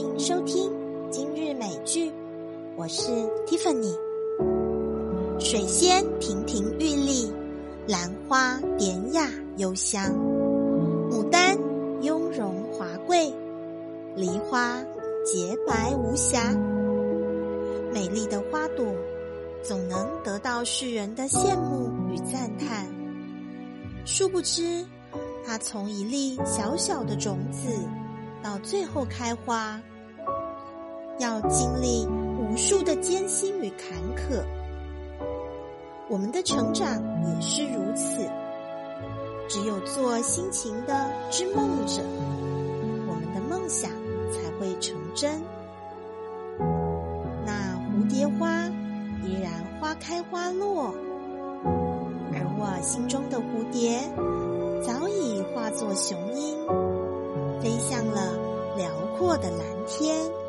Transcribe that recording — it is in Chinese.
欢迎收听今日美剧，我是 Tiffany。水仙亭亭玉立，兰花典雅幽香，牡丹雍容华贵，梨花洁白无瑕。美丽的花朵总能得到世人的羡慕与赞叹，殊不知，它从一粒小小的种子。到最后开花，要经历无数的艰辛与坎坷。我们的成长也是如此。只有做辛勤的织梦者，我们的梦想才会成真。那蝴蝶花依然花开花落，而我心中的蝴蝶早已化作雄鹰。了辽阔的蓝天。